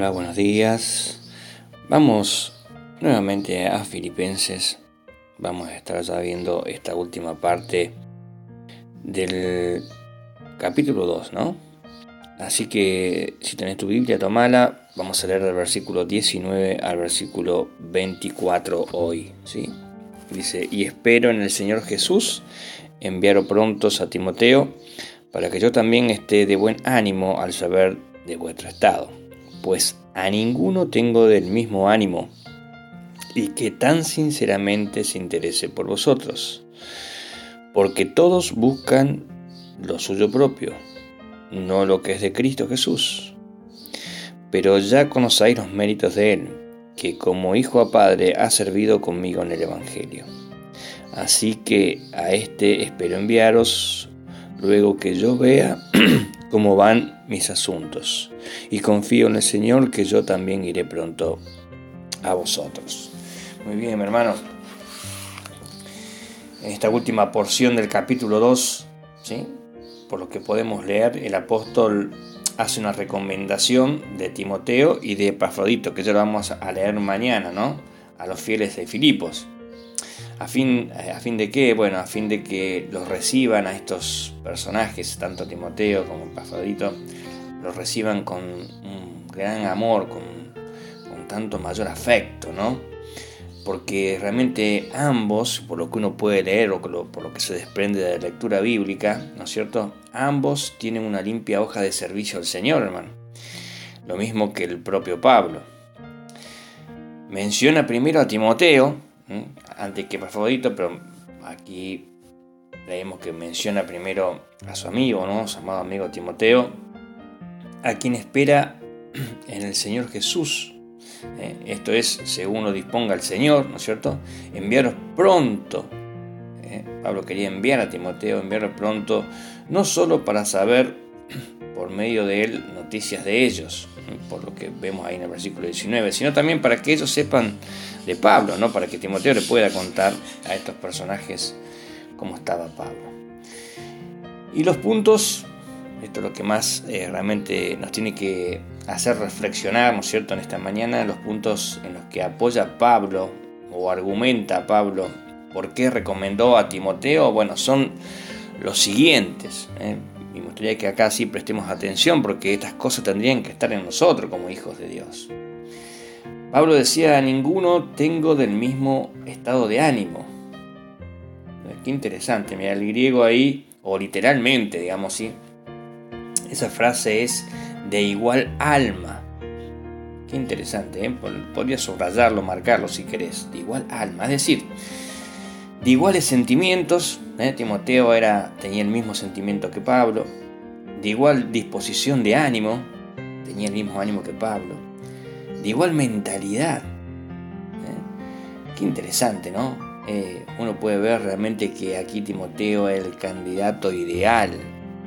Hola, buenos días. Vamos nuevamente a Filipenses. Vamos a estar ya viendo esta última parte del capítulo 2, ¿no? Así que si tenés tu Biblia, tomala. Vamos a leer del versículo 19 al versículo 24 hoy, ¿sí? Dice, y espero en el Señor Jesús enviar prontos a Timoteo para que yo también esté de buen ánimo al saber de vuestro estado pues a ninguno tengo del mismo ánimo y que tan sinceramente se interese por vosotros, porque todos buscan lo suyo propio, no lo que es de Cristo Jesús. Pero ya conocéis los méritos de Él, que como hijo a padre ha servido conmigo en el Evangelio. Así que a este espero enviaros luego que yo vea cómo van mis asuntos. Y confío en el Señor que yo también iré pronto a vosotros. Muy bien, mi hermano. En esta última porción del capítulo 2, ¿sí? por lo que podemos leer, el apóstol hace una recomendación de Timoteo y de Epafrodito, que ya lo vamos a leer mañana, ¿no? A los fieles de Filipos. ¿A fin, eh, ¿A fin de qué? Bueno, a fin de que los reciban a estos personajes, tanto Timoteo como Pafrodito, los reciban con un gran amor, con, con tanto mayor afecto, ¿no? Porque realmente ambos, por lo que uno puede leer o por lo que se desprende de la lectura bíblica, ¿no es cierto? Ambos tienen una limpia hoja de servicio al Señor, hermano. Lo mismo que el propio Pablo. Menciona primero a Timoteo, antes que favorito, pero aquí leemos que menciona primero a su amigo, ¿no? su amado amigo Timoteo, a quien espera en el Señor Jesús. ¿eh? Esto es, según lo disponga el Señor, ¿no es cierto? Enviaros pronto. ¿eh? Pablo quería enviar a Timoteo, enviarlo pronto, no solo para saber por medio de él noticias de ellos, por lo que vemos ahí en el versículo 19, sino también para que ellos sepan de Pablo, ¿no? para que Timoteo le pueda contar a estos personajes cómo estaba Pablo. Y los puntos, esto es lo que más eh, realmente nos tiene que hacer reflexionar, ¿no es cierto?, en esta mañana, los puntos en los que apoya Pablo o argumenta Pablo por qué recomendó a Timoteo, bueno, son los siguientes. ¿eh? Y me gustaría que acá sí prestemos atención porque estas cosas tendrían que estar en nosotros como hijos de Dios. Pablo decía, a ninguno tengo del mismo estado de ánimo. Qué interesante, mira, el griego ahí, o literalmente, digamos así, esa frase es de igual alma. Qué interesante, ¿eh? podría subrayarlo, marcarlo si querés, de igual alma. Es decir, de iguales sentimientos, ¿eh? Timoteo era, tenía el mismo sentimiento que Pablo, de igual disposición de ánimo, tenía el mismo ánimo que Pablo, de igual mentalidad. ¿eh? Qué interesante, ¿no? Eh, uno puede ver realmente que aquí Timoteo es el candidato ideal,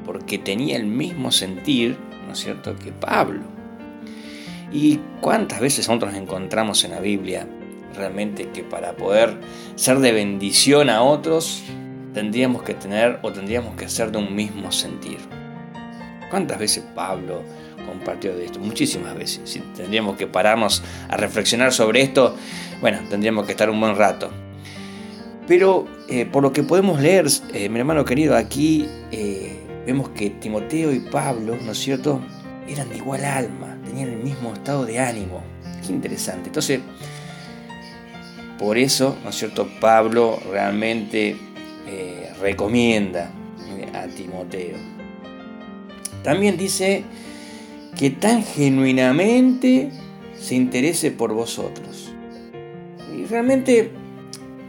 porque tenía el mismo sentir, ¿no es cierto?, que Pablo. ¿Y cuántas veces nosotros encontramos en la Biblia realmente que para poder ser de bendición a otros, tendríamos que tener o tendríamos que ser de un mismo sentir. ¿Cuántas veces Pablo compartió de esto? Muchísimas veces. Si tendríamos que pararnos a reflexionar sobre esto, bueno, tendríamos que estar un buen rato. Pero eh, por lo que podemos leer, eh, mi hermano querido, aquí eh, vemos que Timoteo y Pablo, ¿no es cierto?, eran de igual alma, tenían el mismo estado de ánimo. Qué interesante. Entonces, por eso, ¿no es cierto?, Pablo realmente eh, recomienda a Timoteo. También dice que tan genuinamente se interese por vosotros. Y realmente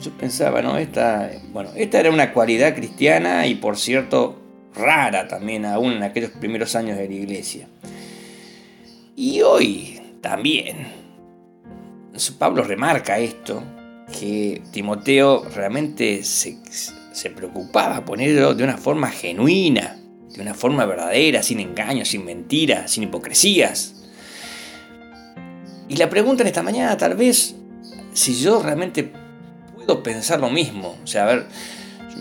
yo pensaba, ¿no? Esta, bueno, esta era una cualidad cristiana y por cierto rara también aún en aquellos primeros años de la iglesia. Y hoy también Pablo remarca esto, que Timoteo realmente se, preocupaba ponerlo de una forma genuina, de una forma verdadera, sin engaños, sin mentiras, sin hipocresías. Y la pregunta en esta mañana tal vez, si yo realmente puedo pensar lo mismo, o sea, a ver,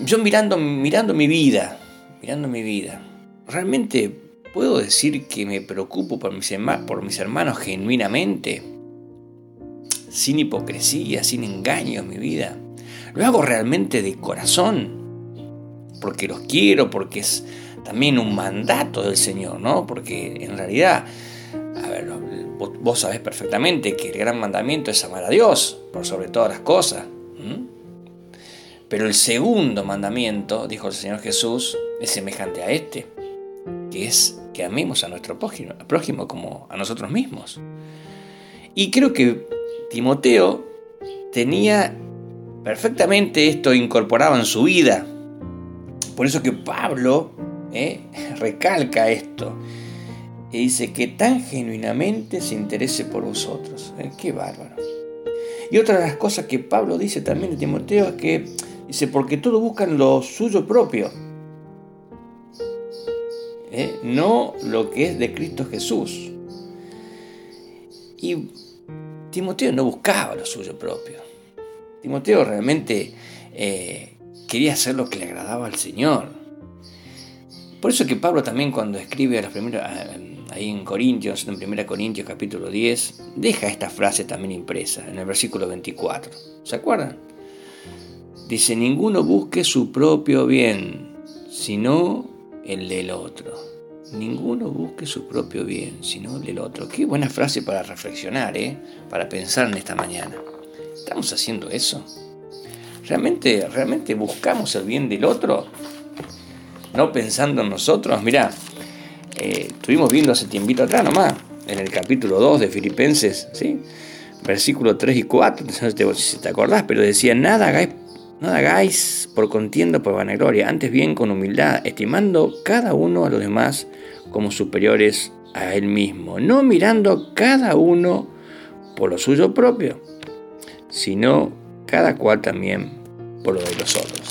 yo mirando, mirando mi vida, mirando mi vida, realmente ¿puedo decir que me preocupo por mis, por mis hermanos genuinamente? Sin hipocresía, sin engaño en mi vida. Lo hago realmente de corazón, porque los quiero, porque es también un mandato del Señor, ¿no? Porque en realidad, vos sabés perfectamente que el gran mandamiento es amar a Dios por sobre todas las cosas. Pero el segundo mandamiento, dijo el Señor Jesús, es semejante a este, que es que amemos a nuestro prójimo, prójimo como a nosotros mismos. Y creo que Timoteo tenía perfectamente esto incorporado en su vida. Por eso que Pablo eh, recalca esto. Y dice que tan genuinamente se interese por vosotros. Eh, qué bárbaro. Y otra de las cosas que Pablo dice también de Timoteo es que dice, porque todos buscan lo suyo propio. Eh, no lo que es de Cristo Jesús. Y Timoteo no buscaba lo suyo propio. Timoteo realmente eh, quería hacer lo que le agradaba al Señor. Por eso que Pablo también cuando escribe ahí en Corintios, en 1 Corintios capítulo 10, deja esta frase también impresa en el versículo 24. ¿Se acuerdan? Dice, ninguno busque su propio bien, sino el del otro. Ninguno busque su propio bien, sino el del otro. Qué buena frase para reflexionar, ¿eh? para pensar en esta mañana. ¿Estamos haciendo eso? ¿Realmente, ¿Realmente buscamos el bien del otro? No pensando en nosotros. Mirá, eh, estuvimos viendo hace tiempito atrás nomás, en el capítulo 2 de Filipenses, ¿sí? Versículo 3 y 4, no sé si te acordás, pero decía, nada hagáis, nada hagáis por contienda por vanagloria, antes bien con humildad, estimando cada uno a los demás como superiores a él mismo, no mirando cada uno por lo suyo propio sino cada cual también por lo de los otros.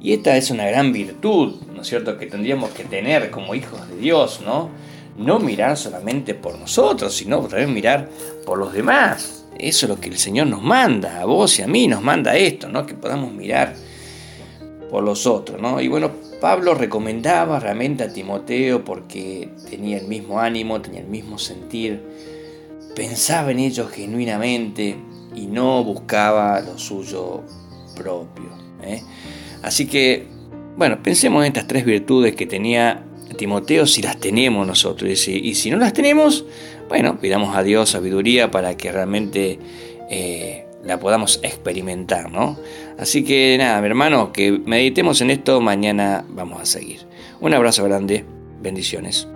Y esta es una gran virtud, ¿no es cierto?, que tendríamos que tener como hijos de Dios, ¿no? No mirar solamente por nosotros, sino también mirar por los demás. Eso es lo que el Señor nos manda, a vos y a mí nos manda esto, ¿no? Que podamos mirar por los otros, ¿no? Y bueno, Pablo recomendaba realmente a Timoteo porque tenía el mismo ánimo, tenía el mismo sentir, pensaba en ellos genuinamente y no buscaba lo suyo propio. ¿eh? Así que, bueno, pensemos en estas tres virtudes que tenía Timoteo si las tenemos nosotros. Y si, no las tenemos, bueno, pidamos a Dios sabiduría para que realmente eh, la podamos experimentar, ¿no? Así que nada, mi hermano, que meditemos en esto, mañana vamos a seguir. Un abrazo grande, bendiciones.